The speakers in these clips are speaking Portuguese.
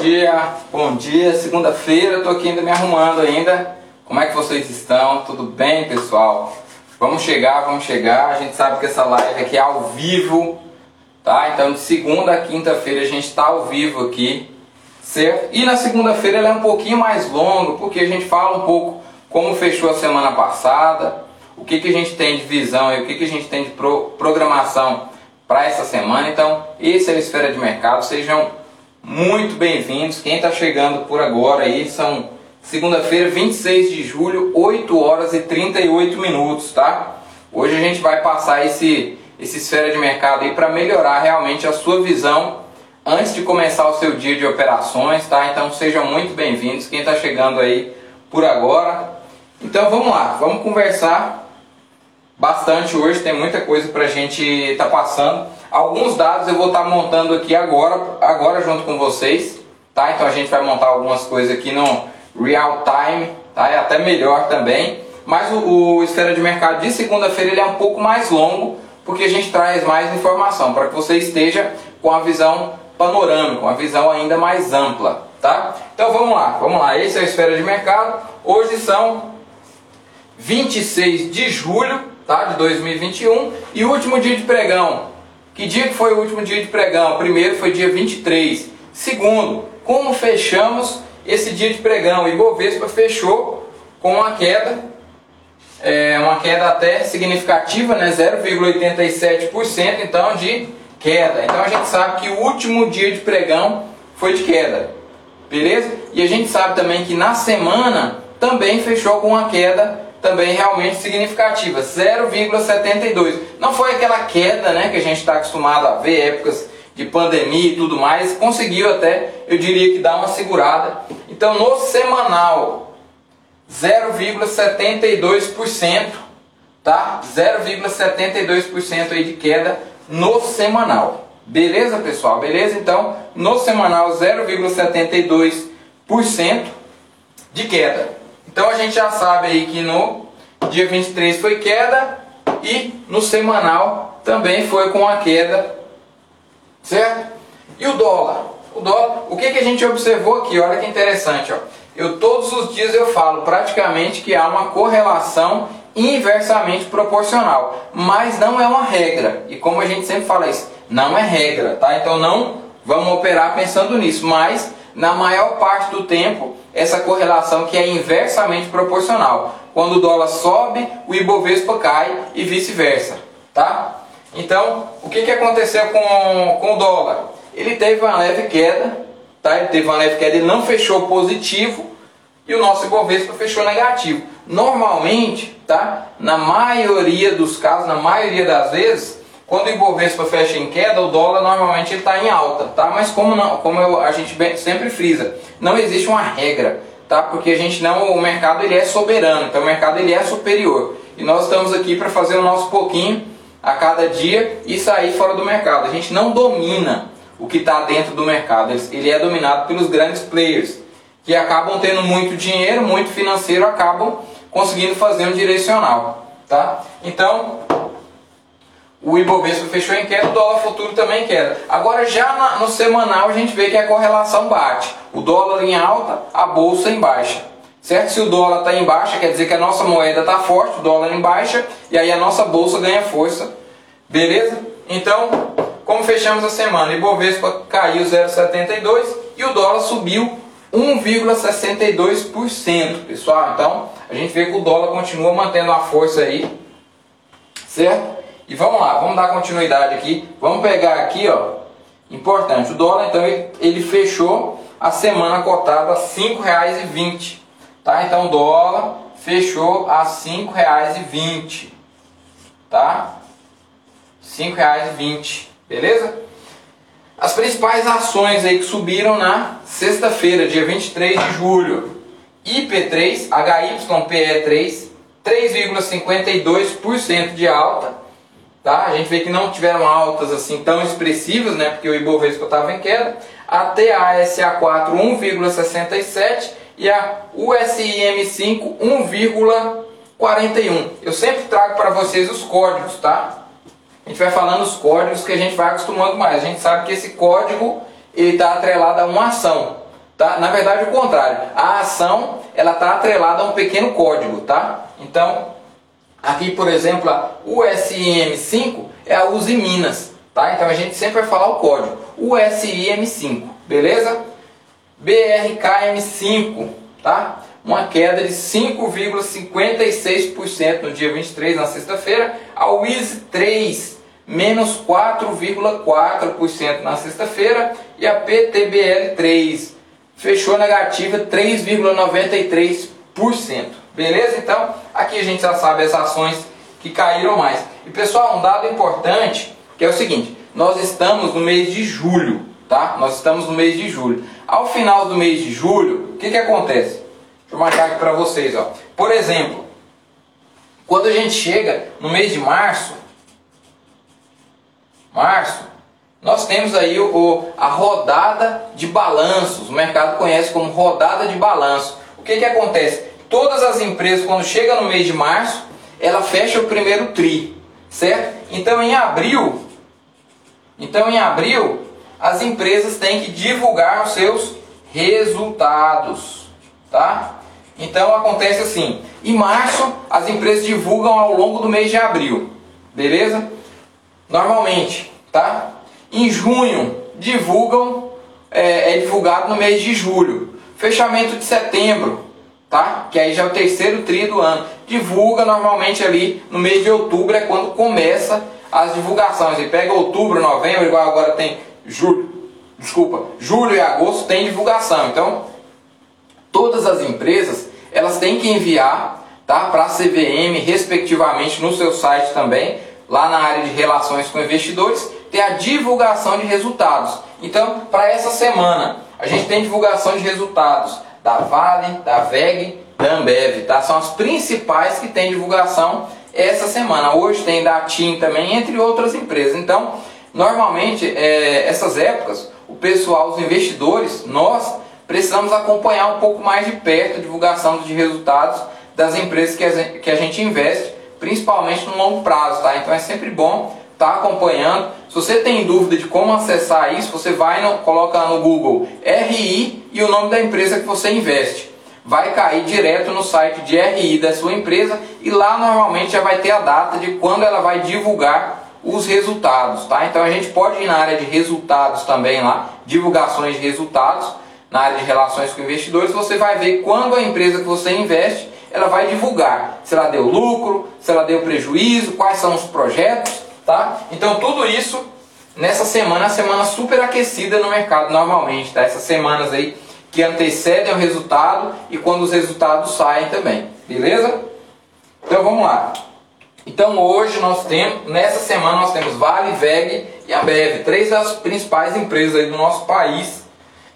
dia, bom dia, segunda-feira, tô aqui ainda me arrumando ainda. Como é que vocês estão? Tudo bem, pessoal? Vamos chegar, vamos chegar. A gente sabe que essa live aqui é ao vivo, tá? Então de segunda a quinta-feira a gente está ao vivo aqui, certo? E na segunda-feira ela é um pouquinho mais longa, porque a gente fala um pouco como fechou a semana passada, o que, que a gente tem de visão e o que, que a gente tem de pro programação para essa semana. Então, esse é a Esfera de Mercado. Sejam muito bem-vindos. Quem está chegando por agora aí são segunda-feira, 26 de julho, 8 horas e 38 minutos, tá? Hoje a gente vai passar esse, esse Esfera de Mercado aí para melhorar realmente a sua visão antes de começar o seu dia de operações, tá? Então sejam muito bem-vindos. Quem está chegando aí por agora. Então vamos lá, vamos conversar bastante hoje, tem muita coisa para a gente estar tá passando. Alguns dados eu vou estar tá montando aqui agora, agora junto com vocês, tá? Então a gente vai montar algumas coisas aqui no real time, tá? É até melhor também. Mas o, o Esfera de Mercado de segunda-feira ele é um pouco mais longo, porque a gente traz mais informação, para que você esteja com a visão panorâmica, uma visão ainda mais ampla, tá? Então vamos lá, vamos lá. Esse é o Esfera de Mercado. Hoje são 26 de julho tá? de 2021. E último dia de pregão. Que dia que foi o último dia de pregão? Primeiro foi dia 23. Segundo, como fechamos esse dia de pregão? O Ibovespa fechou com uma queda, é, uma queda até significativa, né? 0,87% então de queda. Então a gente sabe que o último dia de pregão foi de queda. Beleza? E a gente sabe também que na semana também fechou com uma queda também realmente significativa, 0,72. Não foi aquela queda né, que a gente está acostumado a ver, épocas de pandemia e tudo mais, conseguiu até, eu diria que dar uma segurada. Então no semanal, 0,72%, tá? 0,72% aí de queda no semanal. Beleza, pessoal? Beleza? Então, no semanal 0,72% de queda. Então a gente já sabe aí que no dia 23 foi queda e no semanal também foi com a queda, certo? E o dólar? O dólar, o que, que a gente observou aqui? Olha que interessante, ó. Eu todos os dias eu falo praticamente que há uma correlação inversamente proporcional, mas não é uma regra. E como a gente sempre fala isso, não é regra, tá? Então não vamos operar pensando nisso, mas na maior parte do tempo essa correlação que é inversamente proporcional. Quando o dólar sobe, o Ibovespa cai e vice-versa, tá? Então, o que, que aconteceu com, com o dólar? Ele teve uma leve queda, tá? Ele teve uma leve queda, ele não fechou positivo e o nosso Ibovespa fechou negativo. Normalmente, tá? Na maioria dos casos, na maioria das vezes, quando o Ibovespa fecha em queda, o dólar normalmente está em alta, tá? Mas como, não, como eu, a gente sempre frisa, não existe uma regra, tá? Porque a gente não, o mercado ele é soberano, então o mercado ele é superior. E nós estamos aqui para fazer o nosso pouquinho a cada dia e sair fora do mercado. A gente não domina o que está dentro do mercado, ele é dominado pelos grandes players que acabam tendo muito dinheiro, muito financeiro, acabam conseguindo fazer um direcional, tá? Então o Ibovespa fechou em queda, o dólar futuro também em queda. Agora já na, no semanal a gente vê que a correlação bate. O dólar em alta, a bolsa em baixa. Certo? Se o dólar está em baixa, quer dizer que a nossa moeda está forte, o dólar em baixa, e aí a nossa bolsa ganha força. Beleza? Então, como fechamos a semana? Ibovespa caiu 0,72 e o dólar subiu 1,62%, pessoal. Então, a gente vê que o dólar continua mantendo a força aí, certo? E vamos lá, vamos dar continuidade aqui. Vamos pegar aqui, ó. Importante, o dólar então ele, ele fechou a semana cotada a R$ 5,20. Tá? Então o dólar fechou a R$ 5,20. Tá? R$ 5,20. Beleza? As principais ações aí que subiram na sexta-feira, dia 23 de julho. IP3, HYPE3, 3,52% de alta. Tá? A gente vê que não tiveram altas assim tão expressivas, né? porque o Ibovespa estava em queda. A TASA4 1,67 e a USIM5 1,41. Eu sempre trago para vocês os códigos, tá? A gente vai falando os códigos que a gente vai acostumando mais. A gente sabe que esse código ele está atrelado a uma ação. tá? Na verdade, o contrário. A ação ela está atrelada a um pequeno código, tá? Então, aqui, por exemplo, a USM5 é a Uzi Minas, tá? Então a gente sempre vai falar o código. USIM5, beleza? BRKM5, tá? Uma queda de 5,56% no dia 23, na sexta-feira. A WIS 3, menos 4,4% na sexta-feira. E a PTBL 3, fechou negativa 3,93%. Beleza? Então, aqui a gente já sabe as ações que caíram mais. E pessoal, um dado importante que é o seguinte: nós estamos no mês de julho, tá? Nós estamos no mês de julho. Ao final do mês de julho, o que, que acontece? Deixa eu marcar aqui para vocês, ó. Por exemplo, quando a gente chega no mês de março, março, nós temos aí o, o, a rodada de balanços. O mercado conhece como rodada de balanço. O que, que acontece? Todas as empresas, quando chega no mês de março, ela fecha o primeiro TRI, certo? Então em abril, então em abril, as empresas têm que divulgar os seus resultados, tá? Então acontece assim, em março as empresas divulgam ao longo do mês de abril, beleza? Normalmente, tá? Em junho divulgam, é, é divulgado no mês de julho. Fechamento de setembro, tá? Que aí já é o terceiro tri do ano. Divulga normalmente ali no mês de outubro é quando começa as divulgações. E pega outubro, novembro, igual agora tem julho, desculpa, julho e agosto tem divulgação. Então, todas as empresas, elas têm que enviar, tá, para a CVM respectivamente no seu site também, lá na área de relações com investidores, tem a divulgação de resultados. Então, para essa semana, a gente tem divulgação de resultados da Vale, da VEG, da Ambev, tá? São as principais que tem divulgação essa semana. Hoje tem da TIM também, entre outras empresas. Então, normalmente, é, essas épocas, o pessoal, os investidores, nós precisamos acompanhar um pouco mais de perto a divulgação de resultados das empresas que a, gente, investe, principalmente no longo prazo, tá? Então é sempre bom estar tá acompanhando. Se você tem dúvida de como acessar isso, você vai no, coloca no Google RI e o nome da empresa que você investe vai cair direto no site de RI da sua empresa e lá normalmente já vai ter a data de quando ela vai divulgar os resultados, tá? Então a gente pode ir na área de resultados também lá, divulgações de resultados, na área de relações com investidores, você vai ver quando a empresa que você investe, ela vai divulgar se ela deu lucro, se ela deu prejuízo, quais são os projetos, tá? Então tudo isso nessa semana, semana super aquecida no mercado normalmente, tá? Essas semanas aí que antecedem o resultado e quando os resultados saem também. Beleza? Então vamos lá. Então hoje nós temos, nessa semana nós temos Vale, VEG e a Bev, três das principais empresas aí do nosso país,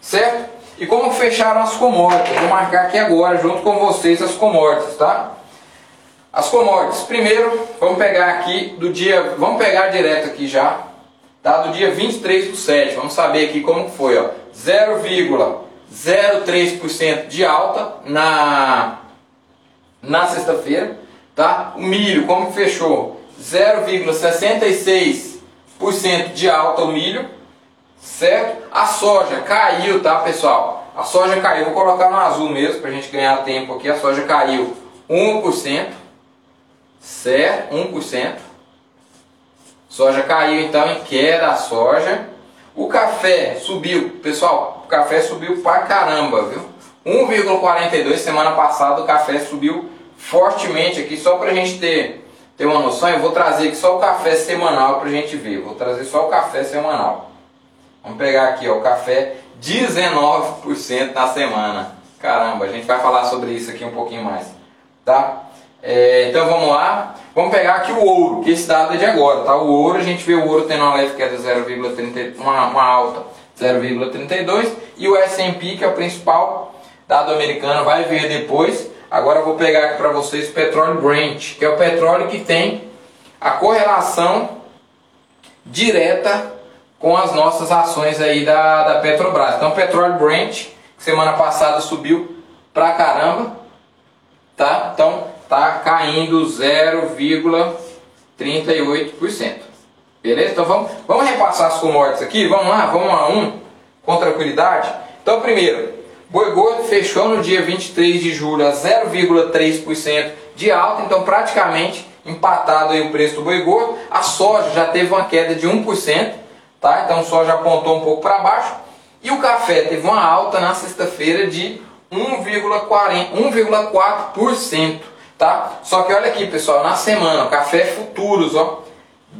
certo? E como fecharam as commodities? Vou marcar aqui agora junto com vocês as commodities, tá? As commodities, primeiro, vamos pegar aqui do dia, vamos pegar direto aqui já, tá? Do dia 23 do 7, vamos saber aqui como foi, ó, 0, 0,3% de alta na, na sexta-feira. Tá? O milho, como fechou? 0,66% de alta o milho. Certo? A soja caiu, tá pessoal? A soja caiu, vou colocar no azul mesmo para a gente ganhar tempo aqui. A soja caiu 1%. Certo? 1%. Soja caiu então em queda a soja. O café subiu, pessoal, o café subiu pra caramba, viu? 1,42 semana passada o café subiu fortemente aqui, só pra gente ter, ter uma noção, eu vou trazer aqui só o café semanal pra gente ver, vou trazer só o café semanal. Vamos pegar aqui, ó, o café 19% na semana. Caramba, a gente vai falar sobre isso aqui um pouquinho mais, tá? É, então vamos lá, vamos pegar aqui o ouro, que esse dado é de agora, tá? O ouro, a gente vê o ouro tendo uma leve queda 0,30, uma, uma alta 0,32 e o S&P, que é o principal dado americano, vai ver depois. Agora eu vou pegar aqui para vocês o petróleo Brent, que é o petróleo que tem a correlação direta com as nossas ações aí da, da Petrobras. Então petróleo Brent, semana passada subiu pra caramba, tá? Então tá caindo 0,38%. Beleza? Então vamos, vamos repassar as commodities aqui, vamos lá, vamos a um com tranquilidade. Então primeiro, Boi gordo fechou no dia 23 de julho a 0,3% de alta, então praticamente empatado aí o preço do boi gordo. A soja já teve uma queda de 1%, tá? Então soja apontou um pouco para baixo. E o café teve uma alta na sexta-feira de 1,4%, tá? Só que olha aqui, pessoal, na semana, café futuros, ó,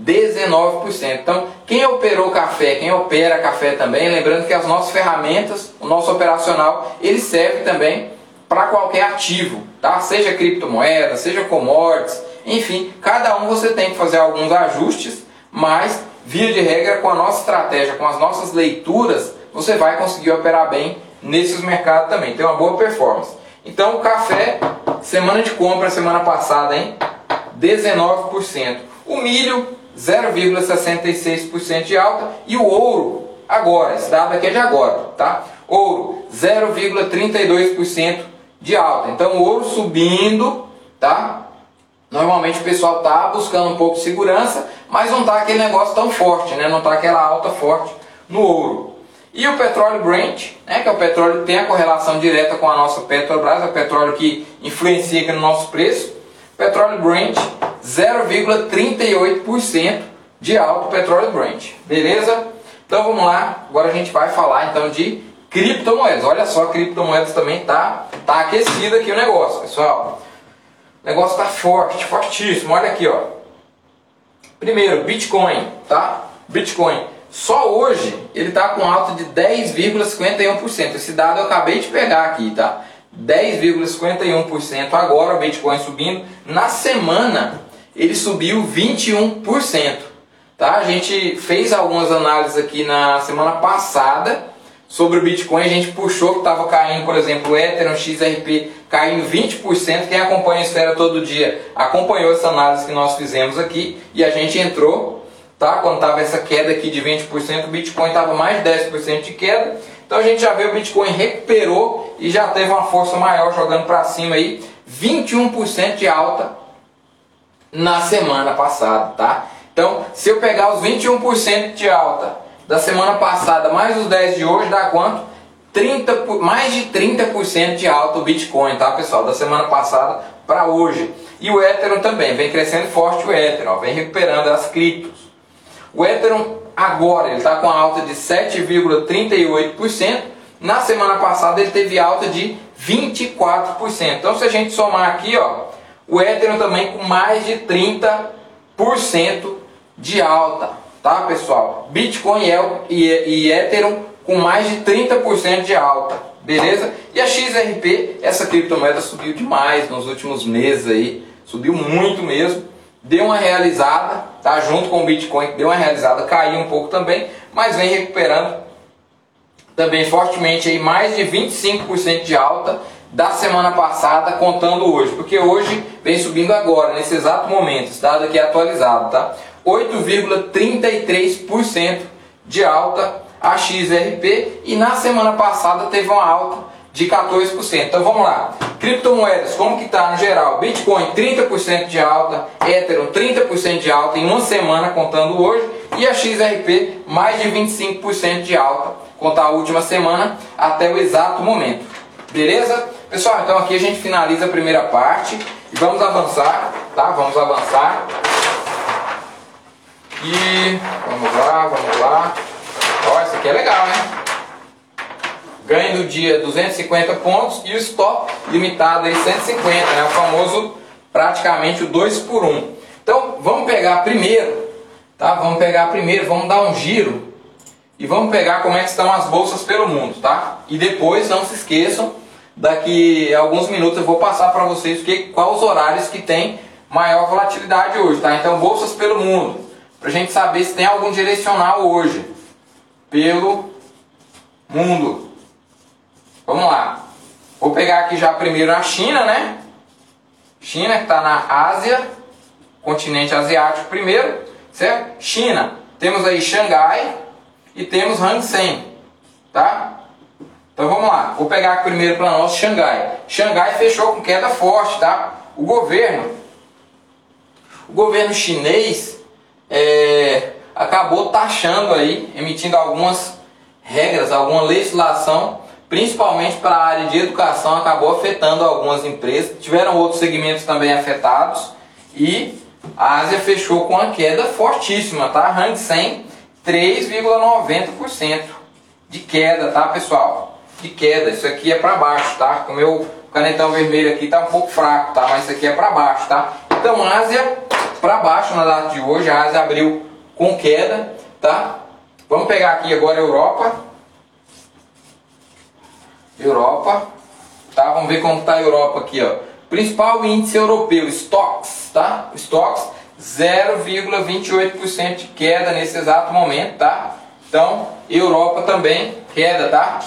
19%. Então, quem operou café, quem opera café também, lembrando que as nossas ferramentas, o nosso operacional, ele serve também para qualquer ativo, tá? Seja criptomoeda, seja commodities, enfim, cada um você tem que fazer alguns ajustes, mas via de regra com a nossa estratégia, com as nossas leituras, você vai conseguir operar bem nesses mercados também, tem uma boa performance. Então, o café, semana de compra semana passada, hein? 19%. O milho 0,66% de alta e o ouro agora, esse dado aqui é de agora, tá? Ouro 0,32% de alta. Então o ouro subindo, tá? Normalmente o pessoal tá buscando um pouco de segurança, mas não tá aquele negócio tão forte, né? Não tá aquela alta forte no ouro. E o petróleo Brent, né, que é o petróleo que tem a correlação direta com a nossa Petrobras, é o petróleo que influencia aqui no nosso preço. Petróleo Brent 0,38% de alto petróleo Brent. Beleza? Então vamos lá, agora a gente vai falar então de criptomoedas. Olha só, criptomoedas também tá tá aquecido aqui o negócio, pessoal. O negócio tá forte, fortíssimo. Olha aqui, ó. Primeiro, Bitcoin, tá? Bitcoin. Só hoje ele está com alta de 10,51%. Esse dado eu acabei de pegar aqui, tá? 10,51% agora o Bitcoin subindo. Na semana ele subiu 21%. Tá? A gente fez algumas análises aqui na semana passada sobre o Bitcoin. A gente puxou que estava caindo, por exemplo, o Ethereum XRP caindo 20%. Quem acompanha a esfera todo dia acompanhou essa análise que nós fizemos aqui e a gente entrou. Tá? Quando estava essa queda aqui de 20%, o Bitcoin estava mais de 10% de queda. Então a gente já vê o Bitcoin recuperou e já teve uma força maior jogando para cima aí, 21% de alta na semana passada, tá? Então, se eu pegar os 21% de alta da semana passada mais os 10 de hoje, dá quanto? 30, mais de 30% de alta o Bitcoin, tá, pessoal? Da semana passada para hoje. E o Ethereum também, vem crescendo forte o Ethereum, ó, vem recuperando as criptos. O Ethereum agora ele está com alta de 7,38%. Na semana passada ele teve alta de 24%. Então se a gente somar aqui, ó, o Ethereum também com mais de 30% de alta, tá pessoal? Bitcoin e, e Ethereum com mais de 30% de alta, beleza? E a XRP, essa criptomoeda subiu demais nos últimos meses aí, subiu muito mesmo deu uma realizada, tá? Junto com o Bitcoin, deu uma realizada, caiu um pouco também, mas vem recuperando também fortemente aí mais de 25% de alta da semana passada, contando hoje, porque hoje vem subindo agora, nesse exato momento, dado aqui é atualizado, tá? 8,33% de alta a XRP e na semana passada teve uma alta de 14%. Então vamos lá. Criptomoedas, como que está no geral? Bitcoin 30% de alta, Ethereum 30% de alta em uma semana contando hoje e a XRP mais de 25% de alta, contar a última semana até o exato momento. Beleza? Pessoal, então aqui a gente finaliza a primeira parte e vamos avançar, tá? Vamos avançar. E vamos lá, vamos lá. Ó, isso aqui é legal, né? Ganho do dia 250 pontos e o stop limitado aí 150, né? o famoso praticamente o 2 por 1. Então vamos pegar primeiro, tá? Vamos pegar primeiro, vamos dar um giro e vamos pegar como é que estão as bolsas pelo mundo, tá? E depois não se esqueçam, daqui a alguns minutos eu vou passar para vocês que quais os horários que tem maior volatilidade hoje, tá? Então bolsas pelo mundo, para a gente saber se tem algum direcional hoje pelo mundo. Vamos lá. Vou pegar aqui já primeiro a China, né? China que está na Ásia, continente asiático primeiro, certo? China, temos aí Xangai e temos Hang Seng, tá? Então vamos lá, vou pegar aqui primeiro para nós Xangai. Xangai fechou com queda forte, tá? O governo, o governo chinês é, acabou taxando aí, emitindo algumas regras, alguma legislação principalmente para a área de educação, acabou afetando algumas empresas. Tiveram outros segmentos também afetados e a Ásia fechou com uma queda fortíssima, tá? Hang Seng 3,90% de queda, tá, pessoal? De queda. Isso aqui é para baixo, tá? O meu canetão vermelho aqui tá um pouco fraco, tá? Mas isso aqui é para baixo, tá? Então, Ásia para baixo na data de hoje, a Ásia abriu com queda, tá? Vamos pegar aqui agora a Europa. Europa, tá? Vamos ver como está a Europa aqui, ó. Principal índice europeu, Stocks, tá? Stocks 0,28% de queda nesse exato momento, tá? Então, Europa também queda, tá?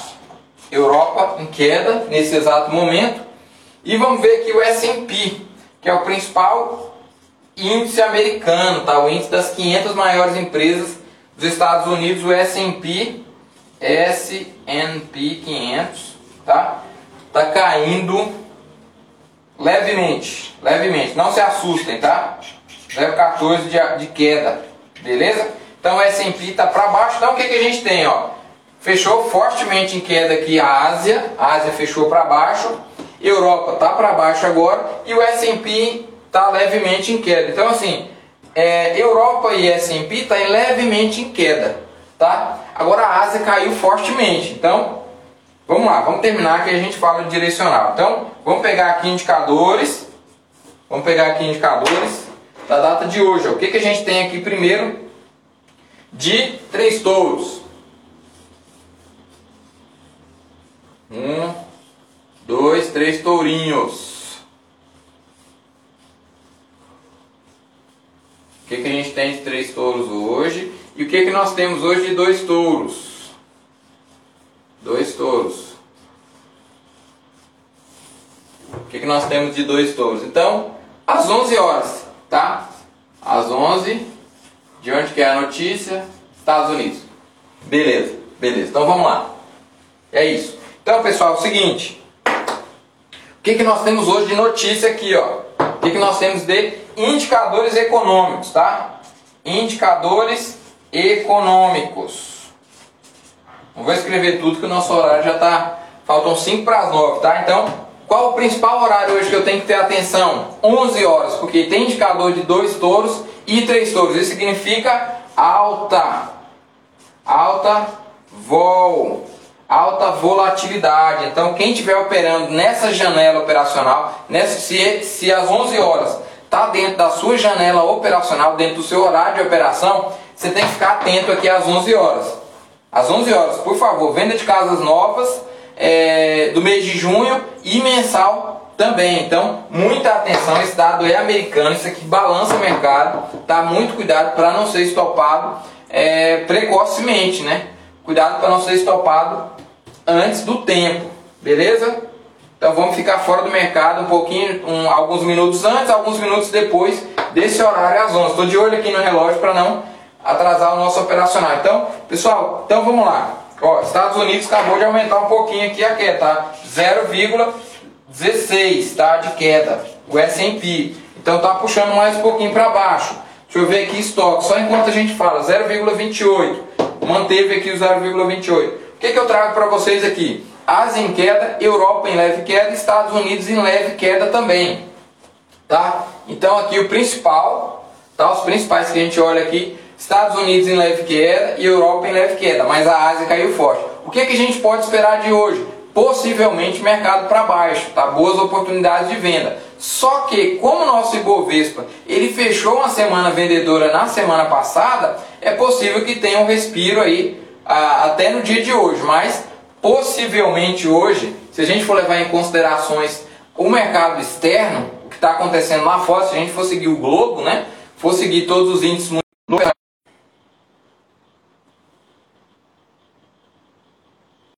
Europa em queda nesse exato momento. E vamos ver aqui o S&P, que é o principal índice americano, tá? O índice das 500 maiores empresas dos Estados Unidos, o S&P S&P 500, tá? Tá caindo levemente, levemente. Não se assustem, tá? 0,14 de, de queda, beleza? Então o S&P está para baixo. Então o que, que a gente tem, ó? Fechou fortemente em queda aqui a Ásia, a Ásia fechou para baixo, Europa está para baixo agora e o S&P está levemente em queda. Então assim, é, Europa e S&P está levemente em queda, tá? Agora a Ásia caiu fortemente. Então vamos lá, vamos terminar que a gente fala de direcional. Então vamos pegar aqui indicadores, vamos pegar aqui indicadores da data de hoje. O que, que a gente tem aqui primeiro? De três touros. Um, dois, três tourinhos. O que, que a gente tem de três touros hoje? E o que, que nós temos hoje de dois touros? Dois touros. O que, que nós temos de dois touros? Então, às 11 horas, tá? Às 11, de onde que é a notícia? Estados Unidos. Beleza, beleza. Então vamos lá. É isso. Então, pessoal, é o seguinte. O que, que nós temos hoje de notícia aqui, ó? O que, que nós temos de indicadores econômicos, tá? Indicadores econômicos. Não vou escrever tudo que o nosso horário já está. Faltam 5 para as 9, tá? Então, qual o principal horário hoje que eu tenho que ter atenção? 11 horas, porque tem indicador de dois touros e três touros. Isso significa alta, alta vol, alta volatilidade. Então, quem estiver operando nessa janela operacional, nessa, se, se às 11 horas está dentro da sua janela operacional, dentro do seu horário de operação, você tem que ficar atento aqui às 11 horas. Às 11 horas, por favor, venda de casas novas é, do mês de junho e mensal também. Então, muita atenção, esse dado é americano, isso aqui balança o mercado, tá? Muito cuidado para não ser estopado é, precocemente, né? Cuidado para não ser estopado antes do tempo, beleza? Então vamos ficar fora do mercado um pouquinho, um, alguns minutos antes, alguns minutos depois desse horário às 11. Estou de olho aqui no relógio para não atrasar o nosso operacional. Então, pessoal, então vamos lá. Ó, Estados Unidos acabou de aumentar um pouquinho aqui a queda, tá? 0,16, tá? De queda. O S&P. Então tá puxando mais um pouquinho para baixo. Deixa eu ver aqui estoque. Só enquanto a gente fala 0,28. Manteve aqui o 0,28. O que, que eu trago para vocês aqui? Ásia em queda, Europa em leve queda, Estados Unidos em leve queda também. Tá? Então aqui o principal, tá? Os principais que a gente olha aqui Estados Unidos em leve queda e Europa em leve queda, mas a Ásia caiu forte. O que, que a gente pode esperar de hoje? Possivelmente mercado para baixo, tá? boas oportunidades de venda. Só que, como o nosso Ibovespa ele fechou uma semana vendedora na semana passada, é possível que tenha um respiro aí a, até no dia de hoje, mas possivelmente hoje, se a gente for levar em considerações o mercado externo, o que está acontecendo lá fora, se a gente for seguir o globo, né, for seguir todos os índices no